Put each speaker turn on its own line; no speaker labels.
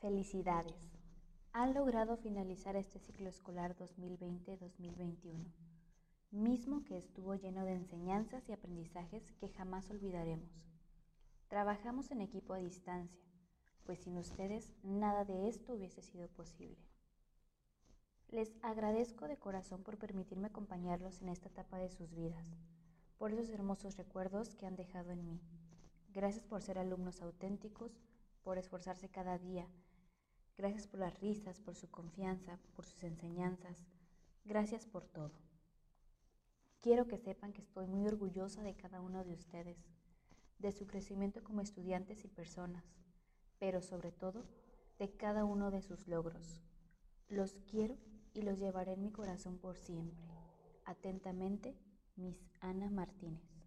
Felicidades. Han logrado finalizar este ciclo escolar 2020-2021, mismo que estuvo lleno de enseñanzas y aprendizajes que jamás olvidaremos. Trabajamos en equipo a distancia, pues sin ustedes nada de esto hubiese sido posible. Les agradezco de corazón por permitirme acompañarlos en esta etapa de sus vidas, por esos hermosos recuerdos que han dejado en mí. Gracias por ser alumnos auténticos, por esforzarse cada día, Gracias por las risas, por su confianza, por sus enseñanzas. Gracias por todo. Quiero que sepan que estoy muy orgullosa de cada uno de ustedes, de su crecimiento como estudiantes y personas, pero sobre todo de cada uno de sus logros. Los quiero y los llevaré en mi corazón por siempre. Atentamente, Miss Ana Martínez.